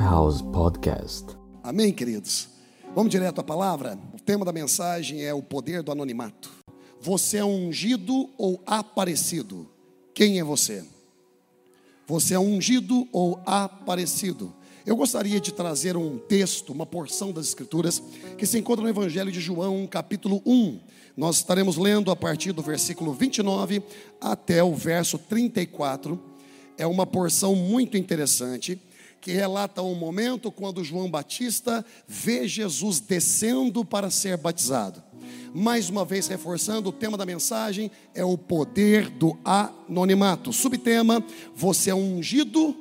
House Podcast. Amém, queridos? Vamos direto à palavra? O tema da mensagem é o poder do anonimato. Você é ungido ou aparecido? Quem é você? Você é ungido ou aparecido? Eu gostaria de trazer um texto, uma porção das Escrituras, que se encontra no Evangelho de João, capítulo 1. Nós estaremos lendo a partir do versículo 29 até o verso 34. É uma porção muito interessante que relata um momento quando João Batista vê Jesus descendo para ser batizado. Mais uma vez reforçando o tema da mensagem é o poder do anonimato. Subtema: você é ungido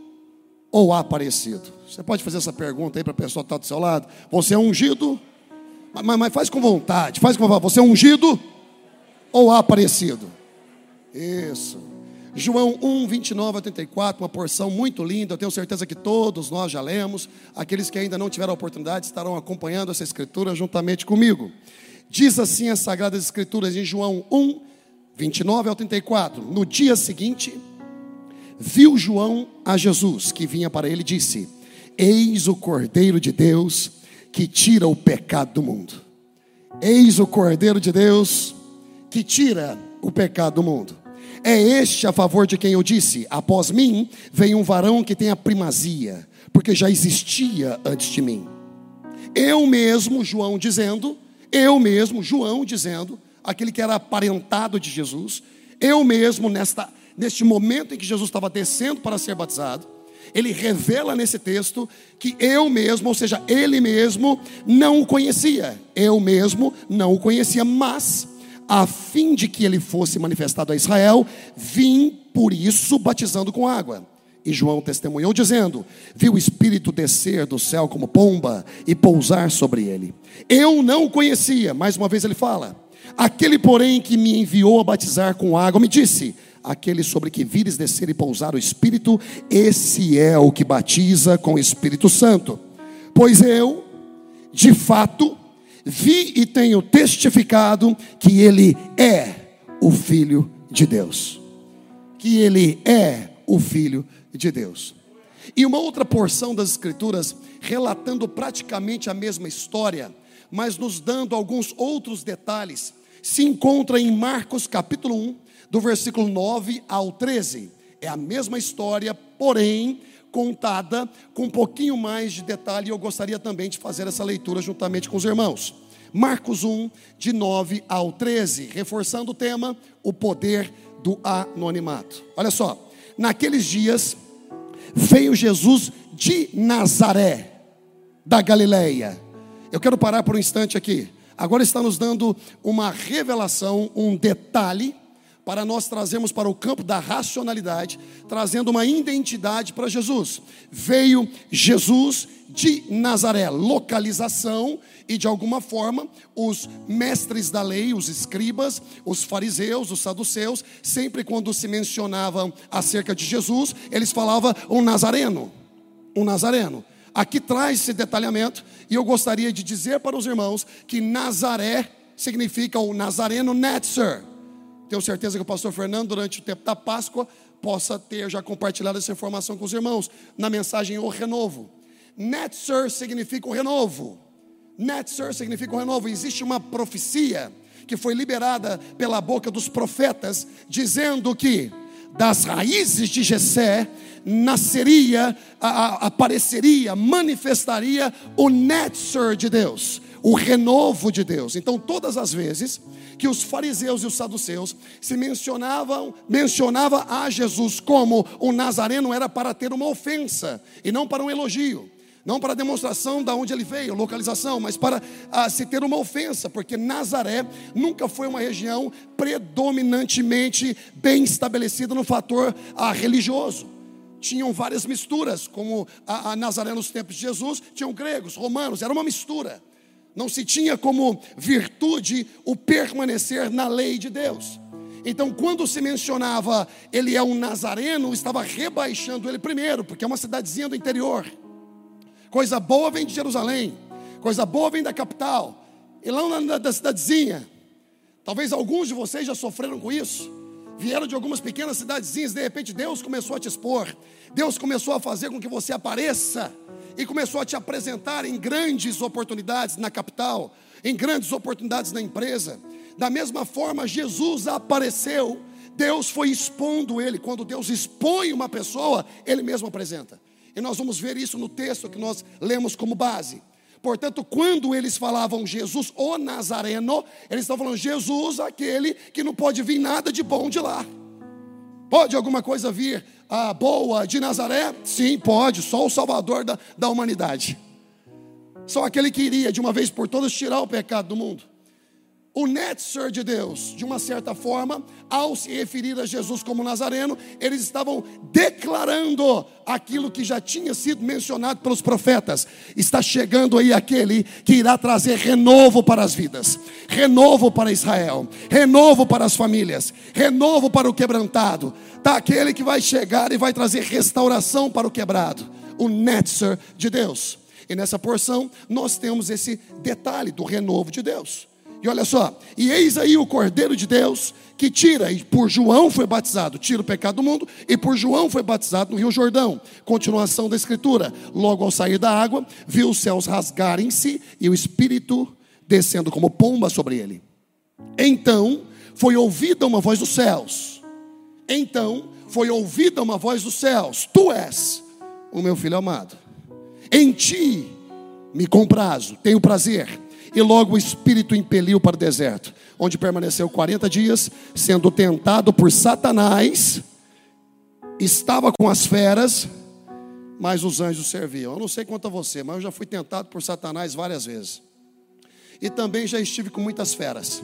ou aparecido? Você pode fazer essa pergunta aí para a pessoa que está do seu lado. Você é ungido? Mas, mas faz com vontade, faz com vontade. Você é ungido ou aparecido? Isso. João 1, 29 a 34, uma porção muito linda, eu tenho certeza que todos nós já lemos. Aqueles que ainda não tiveram a oportunidade estarão acompanhando essa escritura juntamente comigo. Diz assim as Sagradas Escrituras em João 1, 29 ao 34. No dia seguinte, viu João a Jesus, que vinha para ele e disse: Eis o Cordeiro de Deus que tira o pecado do mundo. Eis o Cordeiro de Deus que tira o pecado do mundo. É este a favor de quem eu disse: Após mim vem um varão que tem a primazia, porque já existia antes de mim. Eu mesmo, João dizendo, eu mesmo, João dizendo, aquele que era aparentado de Jesus, eu mesmo, nesta, neste momento em que Jesus estava descendo para ser batizado, ele revela nesse texto que eu mesmo, ou seja, ele mesmo, não o conhecia. Eu mesmo não o conhecia, mas a fim de que ele fosse manifestado a Israel, vim por isso batizando com água. E João testemunhou dizendo: Viu o Espírito descer do céu como pomba e pousar sobre ele. Eu não o conhecia, mais uma vez ele fala. Aquele, porém, que me enviou a batizar com água, me disse: Aquele sobre que vires descer e pousar o Espírito, esse é o que batiza com o Espírito Santo. Pois eu, de fato, vi e tenho testificado que ele é o Filho de Deus. Que ele é o Filho de Deus. E uma outra porção das Escrituras, relatando praticamente a mesma história, mas nos dando alguns outros detalhes, se encontra em Marcos capítulo 1, do versículo 9 ao 13. É a mesma história, porém contada com um pouquinho mais de detalhe, e eu gostaria também de fazer essa leitura juntamente com os irmãos. Marcos 1, de 9 ao 13, reforçando o tema, o poder do anonimato. Olha só, naqueles dias veio Jesus de Nazaré, da Galileia. Eu quero parar por um instante aqui. Agora está nos dando uma revelação, um detalhe para nós trazermos para o campo da racionalidade, trazendo uma identidade para Jesus. Veio Jesus de Nazaré, localização, e de alguma forma os mestres da lei, os escribas, os fariseus, os saduceus, sempre quando se mencionavam acerca de Jesus, eles falavam um nazareno, um nazareno. Aqui traz esse detalhamento, e eu gostaria de dizer para os irmãos que Nazaré significa o nazareno Netzer tenho certeza que o pastor Fernando, durante o tempo da Páscoa, possa ter já compartilhado essa informação com os irmãos, na mensagem O Renovo. Netzer significa o renovo. Netzer significa o renovo. Existe uma profecia que foi liberada pela boca dos profetas, dizendo que das raízes de Jessé nasceria, a, a, apareceria, manifestaria o Netzer de Deus, o renovo de Deus. Então, todas as vezes que os fariseus e os saduceus se mencionavam, mencionava a Jesus como o nazareno era para ter uma ofensa e não para um elogio. Não para demonstração de onde ele veio, localização, mas para ah, se ter uma ofensa, porque Nazaré nunca foi uma região predominantemente bem estabelecida no fator ah, religioso tinham várias misturas, como a, a, Nazaré nos tempos de Jesus, tinham gregos, romanos, era uma mistura. Não se tinha como virtude o permanecer na lei de Deus. Então, quando se mencionava ele é um nazareno, estava rebaixando ele primeiro, porque é uma cidadezinha do interior. Coisa boa vem de Jerusalém, coisa boa vem da capital, e lá na, da cidadezinha. Talvez alguns de vocês já sofreram com isso. Vieram de algumas pequenas cidadezinhas, de repente Deus começou a te expor, Deus começou a fazer com que você apareça e começou a te apresentar em grandes oportunidades na capital, em grandes oportunidades na empresa. Da mesma forma, Jesus apareceu, Deus foi expondo ele. Quando Deus expõe uma pessoa, ele mesmo apresenta. E nós vamos ver isso no texto que nós lemos como base. Portanto, quando eles falavam Jesus o Nazareno, eles estavam falando Jesus, aquele que não pode vir nada de bom de lá. Pode alguma coisa vir ah, boa de Nazaré? Sim, pode, só o Salvador da, da humanidade. Só aquele que iria de uma vez por todas tirar o pecado do mundo o Netzer de Deus, de uma certa forma, ao se referir a Jesus como Nazareno, eles estavam declarando aquilo que já tinha sido mencionado pelos profetas. Está chegando aí aquele que irá trazer renovo para as vidas, renovo para Israel, renovo para as famílias, renovo para o quebrantado. Está aquele que vai chegar e vai trazer restauração para o quebrado, o Netzer de Deus. E nessa porção nós temos esse detalhe do renovo de Deus. E olha só, e eis aí o Cordeiro de Deus que tira, e por João foi batizado, tira o pecado do mundo, e por João foi batizado no Rio Jordão. Continuação da Escritura: logo ao sair da água, viu os céus rasgarem-se e o Espírito descendo como pomba sobre ele. Então foi ouvida uma voz dos céus. Então foi ouvida uma voz dos céus: Tu és o meu filho amado. Em ti me comprazo, tenho prazer e logo o Espírito impeliu para o deserto, onde permaneceu 40 dias, sendo tentado por Satanás, estava com as feras, mas os anjos serviam. Eu não sei quanto a você, mas eu já fui tentado por Satanás várias vezes. E também já estive com muitas feras.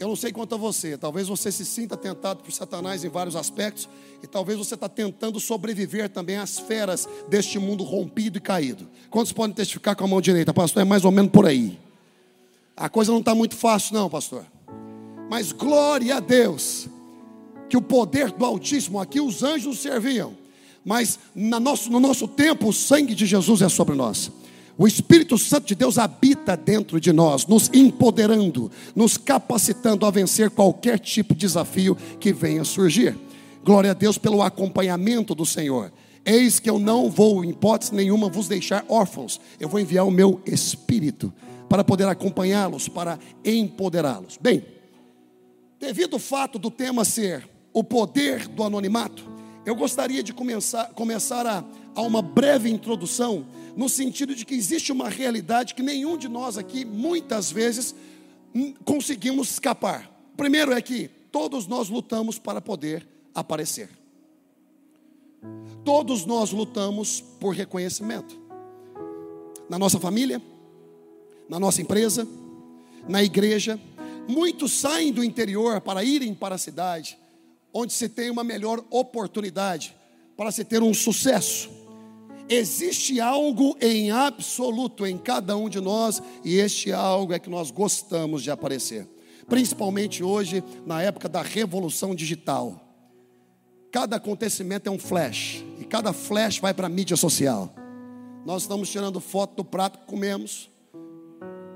Eu não sei quanto a você, talvez você se sinta tentado por Satanás em vários aspectos, e talvez você está tentando sobreviver também às feras deste mundo rompido e caído. Quantos podem testificar com a mão direita, pastor? É mais ou menos por aí. A coisa não está muito fácil, não, pastor. Mas glória a Deus, que o poder do Altíssimo, aqui os anjos serviam, mas no nosso, no nosso tempo o sangue de Jesus é sobre nós. O Espírito Santo de Deus habita dentro de nós, nos empoderando, nos capacitando a vencer qualquer tipo de desafio que venha surgir. Glória a Deus pelo acompanhamento do Senhor. Eis que eu não vou, em hipótese nenhuma, vos deixar órfãos. Eu vou enviar o meu Espírito para poder acompanhá-los, para empoderá-los. Bem, devido ao fato do tema ser o poder do anonimato, eu gostaria de começar, começar a, a uma breve introdução no sentido de que existe uma realidade que nenhum de nós aqui, muitas vezes, conseguimos escapar. Primeiro é que todos nós lutamos para poder aparecer. Todos nós lutamos por reconhecimento. Na nossa família, na nossa empresa, na igreja. Muitos saem do interior para irem para a cidade, onde se tem uma melhor oportunidade para se ter um sucesso Existe algo em absoluto em cada um de nós, e este algo é que nós gostamos de aparecer, principalmente hoje, na época da revolução digital. Cada acontecimento é um flash, e cada flash vai para a mídia social. Nós estamos tirando foto do prato que comemos,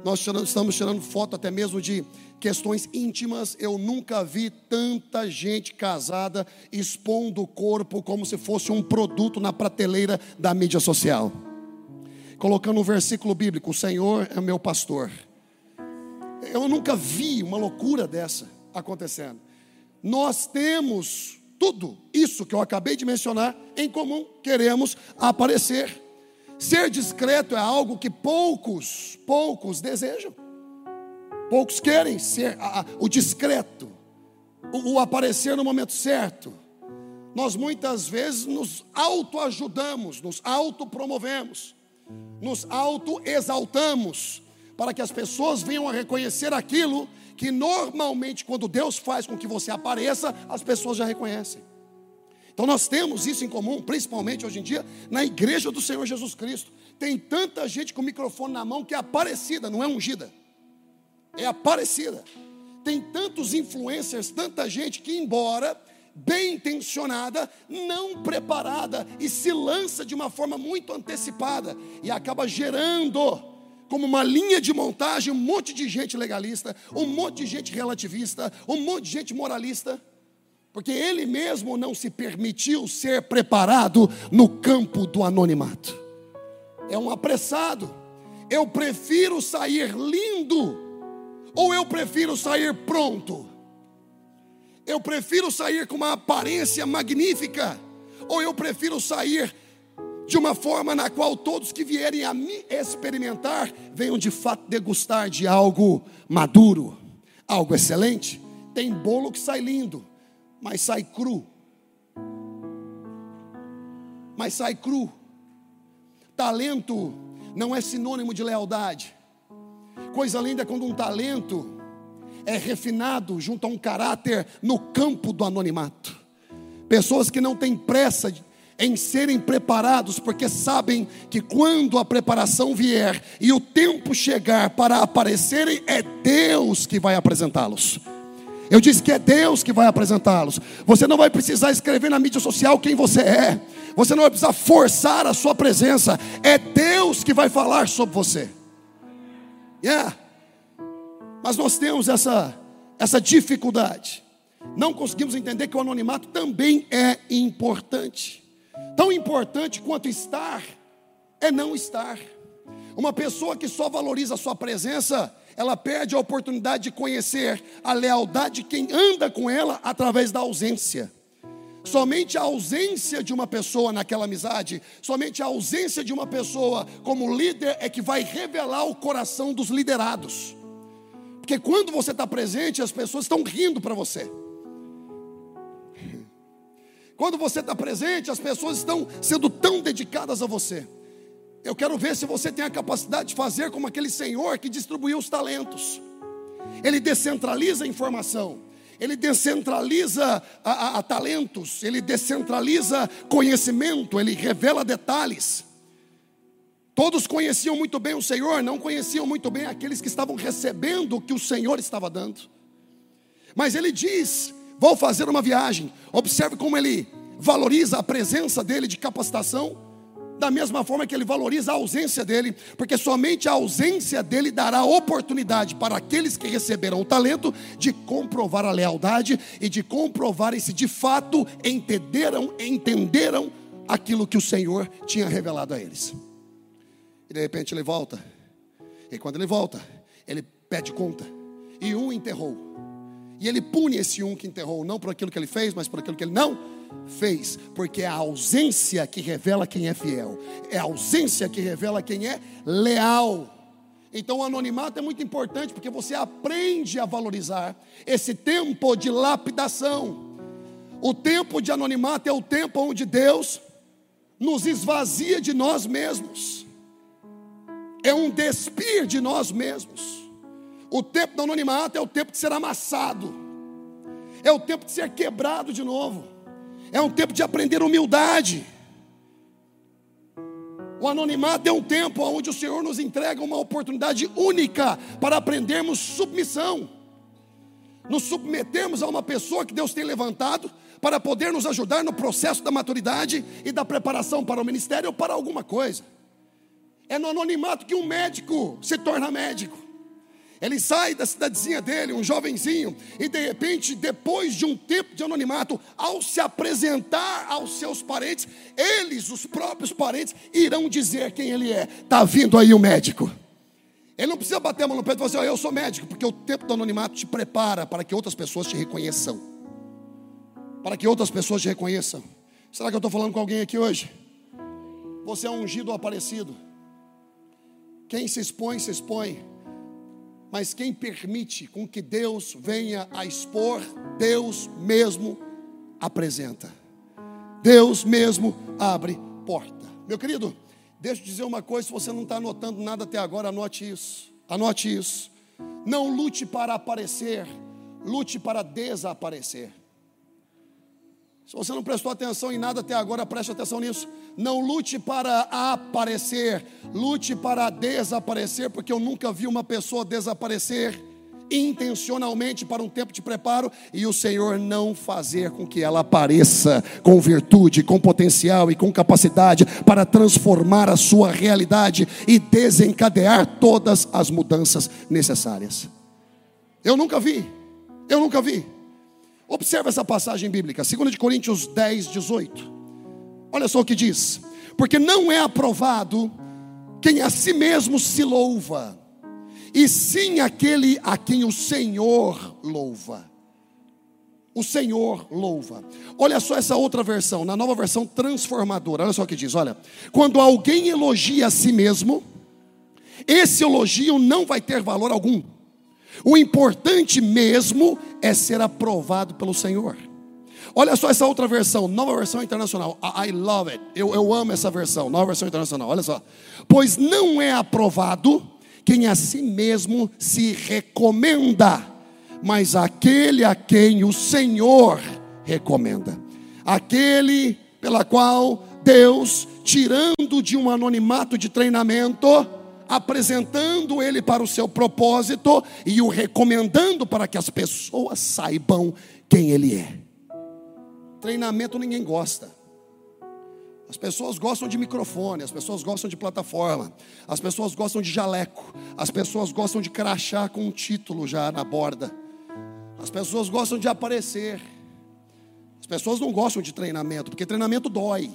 nós estamos tirando foto até mesmo de questões íntimas. Eu nunca vi tanta gente casada expondo o corpo como se fosse um produto na prateleira da mídia social. Colocando um versículo bíblico: O Senhor é meu pastor. Eu nunca vi uma loucura dessa acontecendo. Nós temos tudo isso que eu acabei de mencionar em comum. Queremos aparecer. Ser discreto é algo que poucos, poucos desejam. Poucos querem ser a, a, o discreto, o, o aparecer no momento certo. Nós muitas vezes nos autoajudamos, nos autopromovemos, nos autoexaltamos, para que as pessoas venham a reconhecer aquilo que normalmente, quando Deus faz com que você apareça, as pessoas já reconhecem. Então nós temos isso em comum, principalmente hoje em dia, na igreja do Senhor Jesus Cristo. Tem tanta gente com o microfone na mão que é aparecida, não é ungida. É aparecida. Tem tantos influencers, tanta gente que, embora bem intencionada, não preparada e se lança de uma forma muito antecipada e acaba gerando como uma linha de montagem um monte de gente legalista, um monte de gente relativista, um monte de gente moralista porque ele mesmo não se permitiu ser preparado no campo do anonimato. é um apressado. Eu prefiro sair lindo ou eu prefiro sair pronto? Eu prefiro sair com uma aparência magnífica ou eu prefiro sair de uma forma na qual todos que vierem a me experimentar venham de fato degustar de algo maduro, algo excelente. Tem bolo que sai lindo, mas sai cru. Mas sai cru. Talento não é sinônimo de lealdade. Coisa linda é quando um talento é refinado junto a um caráter no campo do anonimato. Pessoas que não têm pressa em serem preparados, porque sabem que quando a preparação vier e o tempo chegar para aparecerem, é Deus que vai apresentá-los. Eu disse que é Deus que vai apresentá-los. Você não vai precisar escrever na mídia social quem você é. Você não vai precisar forçar a sua presença. É Deus que vai falar sobre você. Yeah. Mas nós temos essa, essa dificuldade. Não conseguimos entender que o anonimato também é importante. Tão importante quanto estar é não estar. Uma pessoa que só valoriza a sua presença, ela perde a oportunidade de conhecer a lealdade de quem anda com ela através da ausência. Somente a ausência de uma pessoa naquela amizade, somente a ausência de uma pessoa como líder é que vai revelar o coração dos liderados. Porque quando você está presente, as pessoas estão rindo para você. Quando você está presente, as pessoas estão sendo tão dedicadas a você. Eu quero ver se você tem a capacidade de fazer como aquele senhor que distribuiu os talentos. Ele descentraliza a informação, ele descentraliza a, a, a talentos, ele descentraliza conhecimento, ele revela detalhes. Todos conheciam muito bem o Senhor, não conheciam muito bem aqueles que estavam recebendo o que o Senhor estava dando. Mas ele diz Vou fazer uma viagem. Observe como ele valoriza a presença dele de capacitação, da mesma forma que ele valoriza a ausência dele, porque somente a ausência dele dará oportunidade para aqueles que receberam o talento de comprovar a lealdade e de comprovarem se de fato entenderam, entenderam aquilo que o Senhor tinha revelado a eles. E de repente ele volta. E quando ele volta, ele pede conta. E um enterrou. E ele pune esse um que enterrou, não por aquilo que ele fez, mas por aquilo que ele não fez, porque é a ausência que revela quem é fiel, é a ausência que revela quem é leal. Então o anonimato é muito importante porque você aprende a valorizar esse tempo de lapidação. O tempo de anonimato é o tempo onde Deus nos esvazia de nós mesmos. É um despir de nós mesmos. O tempo do anonimato é o tempo de ser amassado, é o tempo de ser quebrado de novo, é um tempo de aprender humildade. O anonimato é um tempo onde o Senhor nos entrega uma oportunidade única para aprendermos submissão, nos submetermos a uma pessoa que Deus tem levantado para poder nos ajudar no processo da maturidade e da preparação para o ministério ou para alguma coisa. É no anonimato que um médico se torna médico. Ele sai da cidadezinha dele, um jovenzinho, e de repente, depois de um tempo de anonimato, ao se apresentar aos seus parentes, eles, os próprios parentes, irão dizer quem ele é. Está vindo aí o médico. Ele não precisa bater a mão no peito e falar assim: oh, Eu sou médico, porque o tempo do anonimato te prepara para que outras pessoas te reconheçam. Para que outras pessoas te reconheçam. Será que eu estou falando com alguém aqui hoje? Você é um ungido ou aparecido. Quem se expõe, se expõe mas quem permite com que Deus venha a expor, Deus mesmo apresenta. Deus mesmo abre porta. Meu querido, deixa eu dizer uma coisa: se você não está anotando nada até agora, anote isso. Anote isso. Não lute para aparecer, lute para desaparecer. Se você não prestou atenção em nada até agora, preste atenção nisso. Não lute para aparecer, lute para desaparecer, porque eu nunca vi uma pessoa desaparecer intencionalmente para um tempo de preparo e o Senhor não fazer com que ela apareça com virtude, com potencial e com capacidade para transformar a sua realidade e desencadear todas as mudanças necessárias. Eu nunca vi, eu nunca vi. Observe essa passagem bíblica, 2 de Coríntios 10, 18. Olha só o que diz: porque não é aprovado quem a si mesmo se louva, e sim aquele a quem o Senhor louva. O Senhor louva. Olha só essa outra versão, na nova versão transformadora. Olha só o que diz: olha, quando alguém elogia a si mesmo, esse elogio não vai ter valor algum. O importante mesmo é ser aprovado pelo Senhor. Olha só essa outra versão, nova versão internacional. I, love it. Eu, eu amo essa versão, nova versão internacional. Olha só. Pois não é aprovado quem a si mesmo se recomenda mas aquele a quem o Senhor recomenda, aquele pela qual Deus, tirando de um anonimato de treinamento, apresentando ele para o seu propósito e o recomendando para que as pessoas saibam quem ele é. Treinamento ninguém gosta. As pessoas gostam de microfone, as pessoas gostam de plataforma, as pessoas gostam de jaleco, as pessoas gostam de crachá com um título já na borda. As pessoas gostam de aparecer. As pessoas não gostam de treinamento, porque treinamento dói.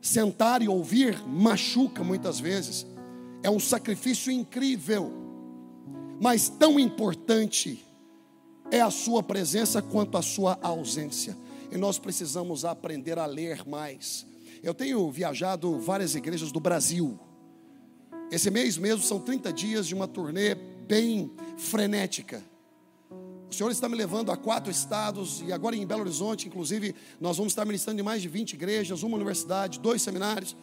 Sentar e ouvir machuca muitas vezes. É um sacrifício incrível. Mas tão importante é a sua presença quanto a sua ausência. E nós precisamos aprender a ler mais. Eu tenho viajado várias igrejas do Brasil. Esse mês mesmo são 30 dias de uma turnê bem frenética. O Senhor está me levando a quatro estados e agora em Belo Horizonte, inclusive, nós vamos estar ministrando em mais de 20 igrejas, uma universidade, dois seminários.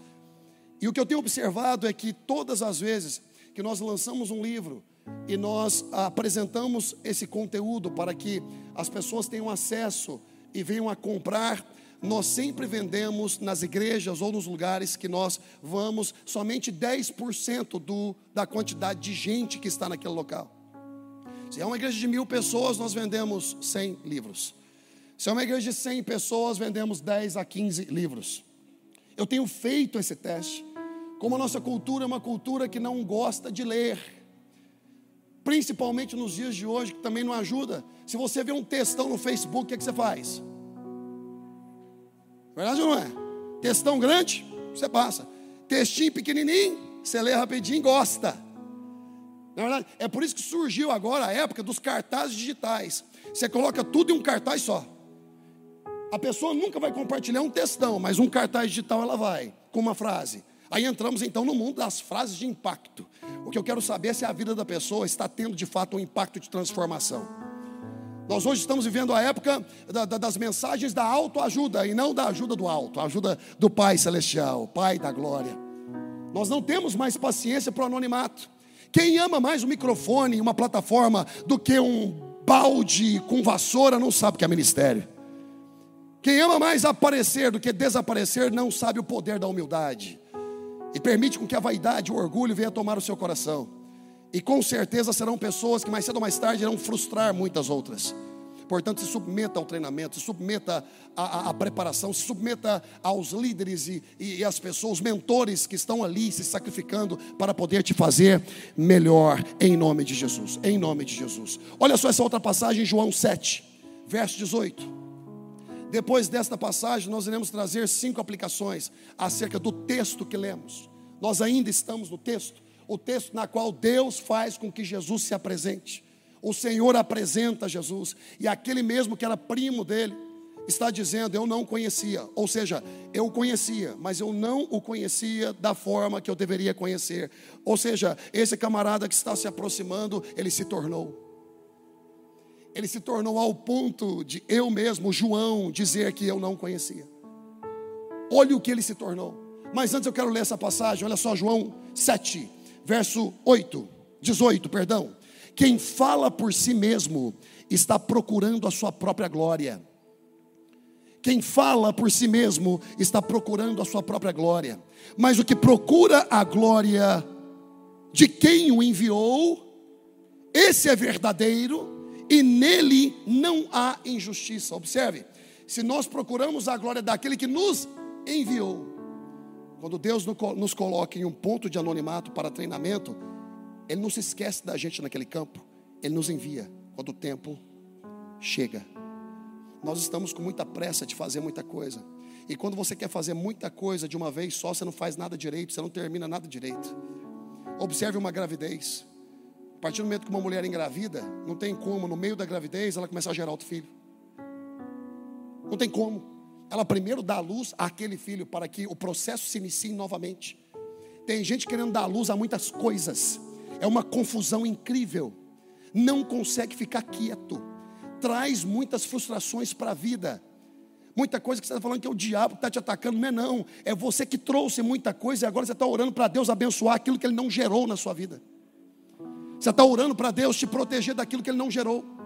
E o que eu tenho observado é que todas as vezes que nós lançamos um livro e nós apresentamos esse conteúdo para que as pessoas tenham acesso e venham a comprar, nós sempre vendemos nas igrejas ou nos lugares que nós vamos somente 10% do, da quantidade de gente que está naquele local. Se é uma igreja de mil pessoas, nós vendemos 100 livros. Se é uma igreja de 100 pessoas, vendemos 10 a 15 livros. Eu tenho feito esse teste. Como a nossa cultura é uma cultura que não gosta de ler, principalmente nos dias de hoje, que também não ajuda. Se você vê um textão no Facebook, o que, é que você faz? Verdade ou não é? Textão grande, você passa. Textinho pequenininho, você lê rapidinho e gosta. Na verdade, é por isso que surgiu agora a época dos cartazes digitais. Você coloca tudo em um cartaz só. A pessoa nunca vai compartilhar um textão, mas um cartaz digital ela vai, com uma frase. Aí entramos então no mundo das frases de impacto. O que eu quero saber é se a vida da pessoa está tendo de fato um impacto de transformação. Nós hoje estamos vivendo a época da, da, das mensagens da autoajuda e não da ajuda do alto, a ajuda do Pai Celestial, Pai da Glória. Nós não temos mais paciência para o anonimato. Quem ama mais um microfone uma plataforma do que um balde com vassoura não sabe o que é ministério. Quem ama mais aparecer do que desaparecer não sabe o poder da humildade. E permite com que a vaidade o orgulho venha tomar o seu coração. E com certeza serão pessoas que mais cedo ou mais tarde irão frustrar muitas outras. Portanto, se submeta ao treinamento, se submeta à, à, preparação, se submeta aos líderes e, e, e às pessoas, os mentores que estão ali se sacrificando para poder te fazer melhor, em nome de Jesus. Em nome de Jesus. Olha só essa outra passagem, João 7, verso 18. Depois desta passagem, nós iremos trazer cinco aplicações acerca do texto que lemos. Nós ainda estamos no texto, o texto na qual Deus faz com que Jesus se apresente o Senhor apresenta Jesus, e aquele mesmo que era primo dele, está dizendo: Eu não conhecia, ou seja, eu conhecia, mas eu não o conhecia da forma que eu deveria conhecer. Ou seja, esse camarada que está se aproximando, ele se tornou. Ele se tornou ao ponto de eu mesmo, João, dizer que eu não conhecia. Olha o que ele se tornou. Mas antes eu quero ler essa passagem, olha só, João 7, verso 8, 18, perdão. Quem fala por si mesmo está procurando a sua própria glória. Quem fala por si mesmo está procurando a sua própria glória. Mas o que procura a glória de quem o enviou, esse é verdadeiro e nele não há injustiça. Observe, se nós procuramos a glória daquele que nos enviou, quando Deus nos coloca em um ponto de anonimato para treinamento, ele não se esquece da gente naquele campo. Ele nos envia quando o tempo chega. Nós estamos com muita pressa de fazer muita coisa. E quando você quer fazer muita coisa de uma vez só, você não faz nada direito, você não termina nada direito. Observe uma gravidez. A partir do momento que uma mulher engravida, não tem como, no meio da gravidez, ela começar a gerar outro filho. Não tem como. Ela primeiro dá luz àquele filho para que o processo se inicie novamente. Tem gente querendo dar luz a muitas coisas. É uma confusão incrível. Não consegue ficar quieto. Traz muitas frustrações para a vida. Muita coisa que você está falando que é o diabo que está te atacando, não é não. É você que trouxe muita coisa e agora você está orando para Deus abençoar aquilo que Ele não gerou na sua vida. Você está orando para Deus te proteger daquilo que Ele não gerou.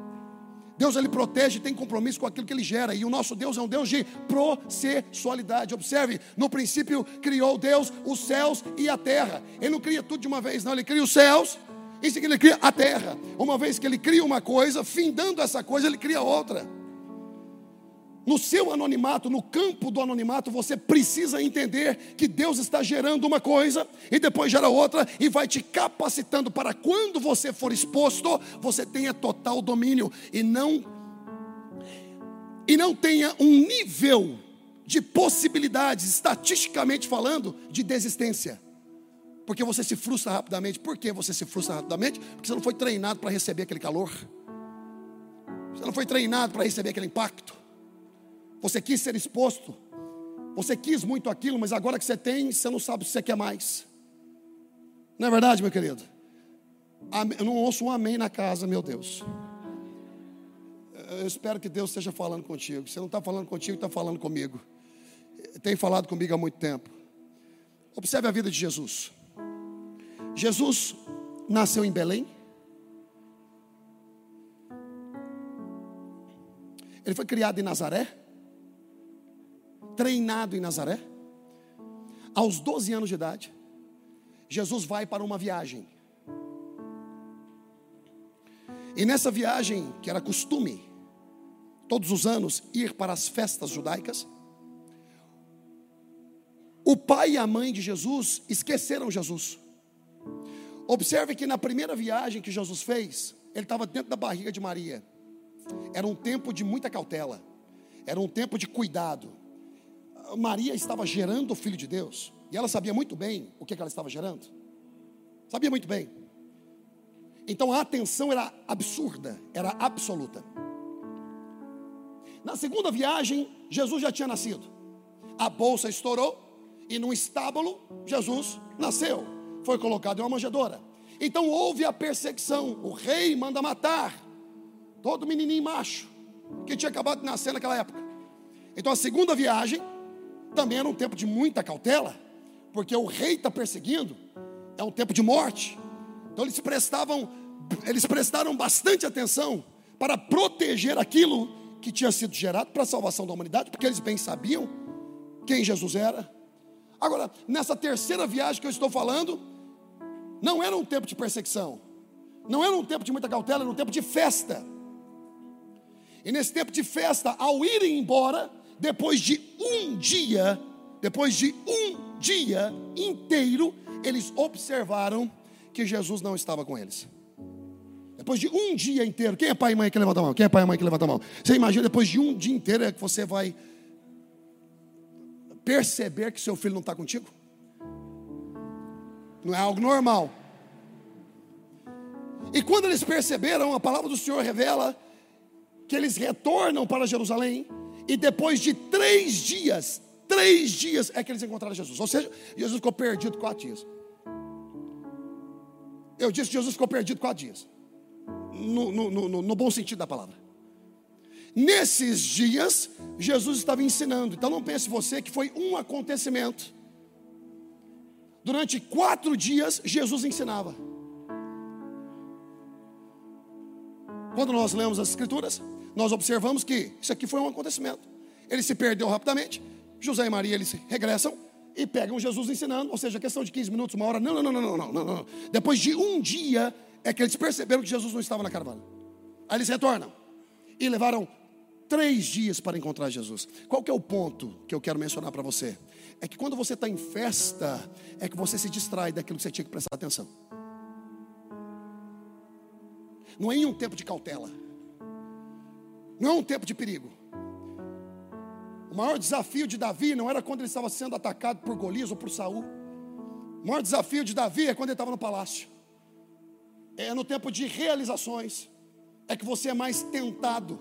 Deus ele protege e tem compromisso com aquilo que ele gera. E o nosso Deus é um Deus de processualidade. Observe, no princípio criou Deus os céus e a terra. Ele não cria tudo de uma vez, não. Ele cria os céus, em seguida ele cria a terra. Uma vez que ele cria uma coisa, findando essa coisa, ele cria outra. No seu anonimato, no campo do anonimato, você precisa entender que Deus está gerando uma coisa e depois gera outra e vai te capacitando para quando você for exposto, você tenha total domínio e não e não tenha um nível de possibilidades, estatisticamente falando, de desistência. Porque você se frustra rapidamente. Por que você se frustra rapidamente? Porque você não foi treinado para receber aquele calor. Você não foi treinado para receber aquele impacto. Você quis ser exposto. Você quis muito aquilo, mas agora que você tem, você não sabe se você quer mais. Não é verdade, meu querido? Eu não ouço um amém na casa, meu Deus. Eu espero que Deus esteja falando contigo. Você não está falando contigo, está falando comigo. Tem falado comigo há muito tempo. Observe a vida de Jesus. Jesus nasceu em Belém. Ele foi criado em Nazaré treinado em Nazaré. Aos 12 anos de idade, Jesus vai para uma viagem. E nessa viagem, que era costume, todos os anos, ir para as festas judaicas, o pai e a mãe de Jesus esqueceram Jesus. Observe que na primeira viagem que Jesus fez, ele estava dentro da barriga de Maria. Era um tempo de muita cautela, era um tempo de cuidado, Maria estava gerando o filho de Deus, e ela sabia muito bem o que ela estava gerando. Sabia muito bem. Então a atenção era absurda, era absoluta. Na segunda viagem, Jesus já tinha nascido. A bolsa estourou e num estábulo Jesus nasceu. Foi colocado em uma manjedoura. Então houve a perseguição. O rei manda matar todo menininho macho que tinha acabado de nascer naquela época. Então a segunda viagem, também era um tempo de muita cautela, porque o rei está perseguindo, é um tempo de morte. Então eles prestavam, eles prestaram bastante atenção para proteger aquilo que tinha sido gerado para a salvação da humanidade, porque eles bem sabiam quem Jesus era. Agora, nessa terceira viagem que eu estou falando, não era um tempo de perseguição, não era um tempo de muita cautela, era um tempo de festa. E nesse tempo de festa, ao irem embora, depois de um dia, depois de um dia inteiro, eles observaram que Jesus não estava com eles. Depois de um dia inteiro, quem é pai e mãe que levanta a mão? Quem é pai e mãe que levanta a mão? Você imagina depois de um dia inteiro é que você vai perceber que seu filho não está contigo? Não é algo normal. E quando eles perceberam, a palavra do Senhor revela que eles retornam para Jerusalém e depois de três dias, três dias é que eles encontraram Jesus. Ou seja, Jesus ficou perdido quatro dias. Eu disse que Jesus ficou perdido quatro dias. No, no, no, no bom sentido da palavra. Nesses dias, Jesus estava ensinando. Então não pense você que foi um acontecimento. Durante quatro dias, Jesus ensinava. Quando nós lemos as Escrituras, nós observamos que isso aqui foi um acontecimento. Ele se perdeu rapidamente. José e Maria eles regressam e pegam Jesus ensinando, ou seja, questão de 15 minutos, uma hora. Não, não, não, não, não, não, não. Depois de um dia é que eles perceberam que Jesus não estava na caravana. Aí eles retornam e levaram três dias para encontrar Jesus. Qual que é o ponto que eu quero mencionar para você? É que quando você está em festa, é que você se distrai daquilo que você tinha que prestar atenção. Não é em um tempo de cautela. Não é um tempo de perigo. O maior desafio de Davi não era quando ele estava sendo atacado por Golias ou por Saul. O maior desafio de Davi é quando ele estava no palácio. É no tempo de realizações. É que você é mais tentado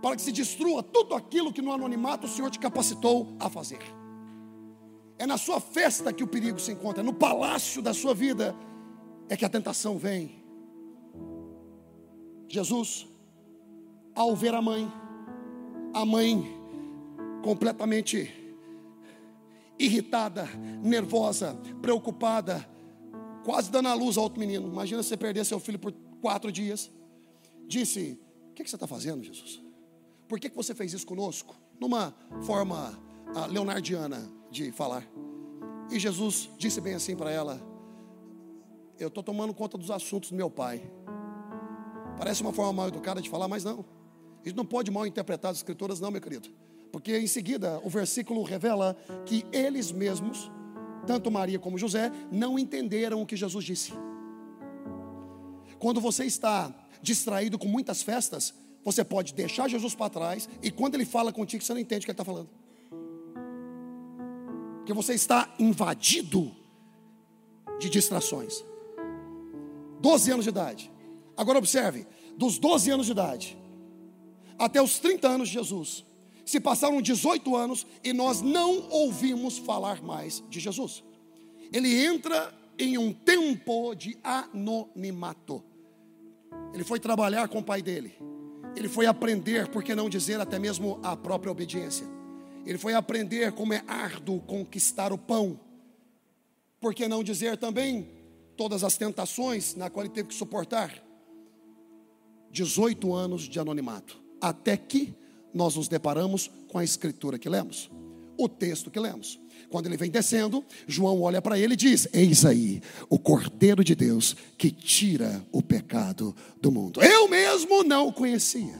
para que se destrua tudo aquilo que no anonimato o Senhor te capacitou a fazer. É na sua festa que o perigo se encontra, é no palácio da sua vida é que a tentação vem. Jesus, ao ver a mãe, a mãe completamente irritada, nervosa, preocupada, quase dando a luz ao outro menino. Imagina você perder seu filho por quatro dias. Disse: O que, você está fazendo, Jesus? Por que, você fez isso conosco? Numa forma uh, leonardiana de falar. E Jesus disse bem assim para ela: Eu estou tomando conta dos assuntos do meu pai. Parece uma forma mal educada de falar, mas não. A gente não pode mal interpretar as escrituras, não, meu querido. Porque em seguida o versículo revela que eles mesmos, tanto Maria como José, não entenderam o que Jesus disse. Quando você está distraído com muitas festas, você pode deixar Jesus para trás e quando ele fala contigo, você não entende o que ele está falando. Porque você está invadido de distrações. 12 anos de idade. Agora observe, dos 12 anos de idade até os 30 anos de Jesus, se passaram 18 anos e nós não ouvimos falar mais de Jesus. Ele entra em um tempo de anonimato. Ele foi trabalhar com o pai dele. Ele foi aprender, por que não dizer até mesmo a própria obediência. Ele foi aprender como é árduo conquistar o pão. Por que não dizer também todas as tentações na qual ele teve que suportar? 18 anos de anonimato. Até que nós nos deparamos com a escritura que lemos, o texto que lemos. Quando ele vem descendo, João olha para ele e diz: Eis aí o Cordeiro de Deus que tira o pecado do mundo. Eu mesmo não o conhecia.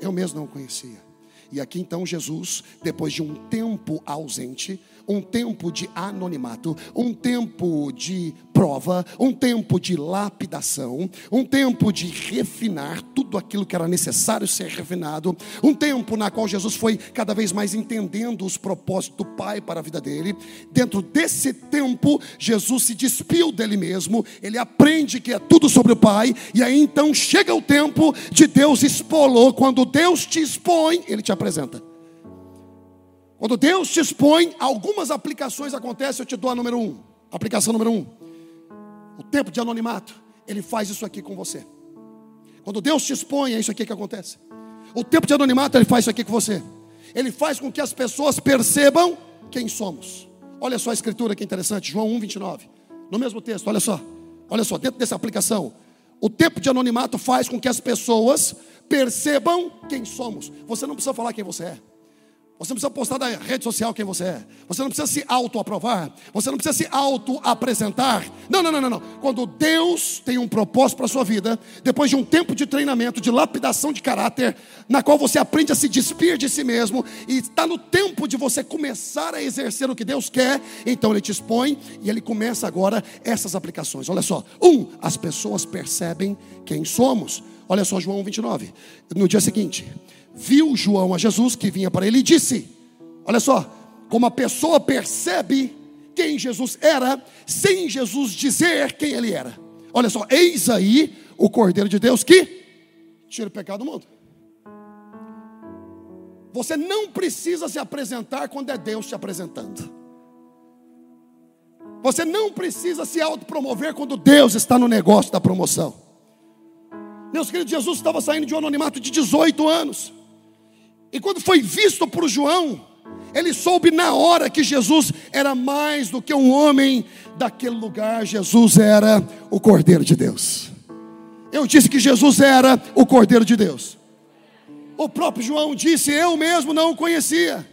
Eu mesmo não o conhecia. E aqui então Jesus, depois de um tempo ausente, um tempo de anonimato, um tempo de prova, um tempo de lapidação, um tempo de refinar tudo aquilo que era necessário ser refinado, um tempo na qual Jesus foi cada vez mais entendendo os propósitos do Pai para a vida dele. Dentro desse tempo, Jesus se despiu dele mesmo, ele aprende que é tudo sobre o Pai, e aí então chega o tempo de Deus expô-lo. Quando Deus te expõe, ele te apresenta. Quando Deus te expõe, algumas aplicações acontecem, eu te dou a número um. Aplicação número um. O tempo de anonimato, ele faz isso aqui com você. Quando Deus te expõe, é isso aqui que acontece. O tempo de anonimato, ele faz isso aqui com você. Ele faz com que as pessoas percebam quem somos. Olha só a escritura que interessante, João 1, 29. No mesmo texto, olha só. Olha só, dentro dessa aplicação. O tempo de anonimato faz com que as pessoas percebam quem somos. Você não precisa falar quem você é. Você não precisa postar na rede social quem você é. Você não precisa se auto-aprovar. Você não precisa se auto-apresentar. Não, não, não, não, não. Quando Deus tem um propósito para a sua vida, depois de um tempo de treinamento, de lapidação de caráter, na qual você aprende a se despir de si mesmo, e está no tempo de você começar a exercer o que Deus quer, então Ele te expõe e Ele começa agora essas aplicações. Olha só. Um, as pessoas percebem quem somos. Olha só, João 29. No dia seguinte viu João a Jesus que vinha para ele e disse: Olha só, como a pessoa percebe quem Jesus era, sem Jesus dizer quem ele era. Olha só, eis aí o Cordeiro de Deus que tira o pecado do mundo. Você não precisa se apresentar quando é Deus te apresentando. Você não precisa se autopromover quando Deus está no negócio da promoção. Meus queridos, Jesus estava saindo de um anonimato de 18 anos. E quando foi visto por João, ele soube na hora que Jesus era mais do que um homem daquele lugar, Jesus era o Cordeiro de Deus. Eu disse que Jesus era o Cordeiro de Deus. O próprio João disse: Eu mesmo não o conhecia.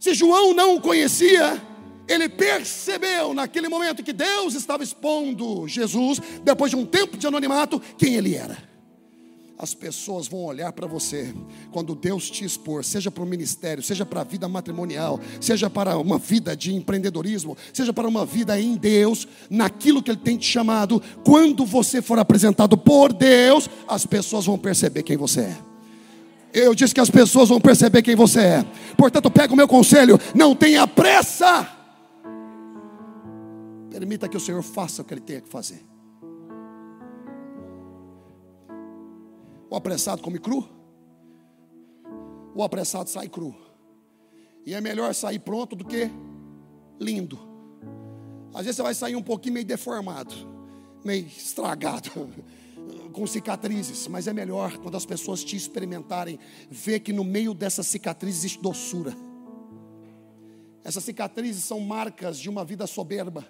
Se João não o conhecia, ele percebeu naquele momento que Deus estava expondo Jesus, depois de um tempo de anonimato, quem ele era as pessoas vão olhar para você quando Deus te expor, seja para o ministério, seja para a vida matrimonial, seja para uma vida de empreendedorismo, seja para uma vida em Deus, naquilo que Ele tem te chamado. Quando você for apresentado por Deus, as pessoas vão perceber quem você é. Eu disse que as pessoas vão perceber quem você é. Portanto, pega o meu conselho, não tenha pressa. Permita que o Senhor faça o que ele tenha que fazer. O apressado come cru. O apressado sai cru. E é melhor sair pronto do que lindo. Às vezes você vai sair um pouquinho meio deformado, meio estragado, com cicatrizes, mas é melhor quando as pessoas te experimentarem, ver que no meio dessas cicatrizes existe doçura. Essas cicatrizes são marcas de uma vida soberba.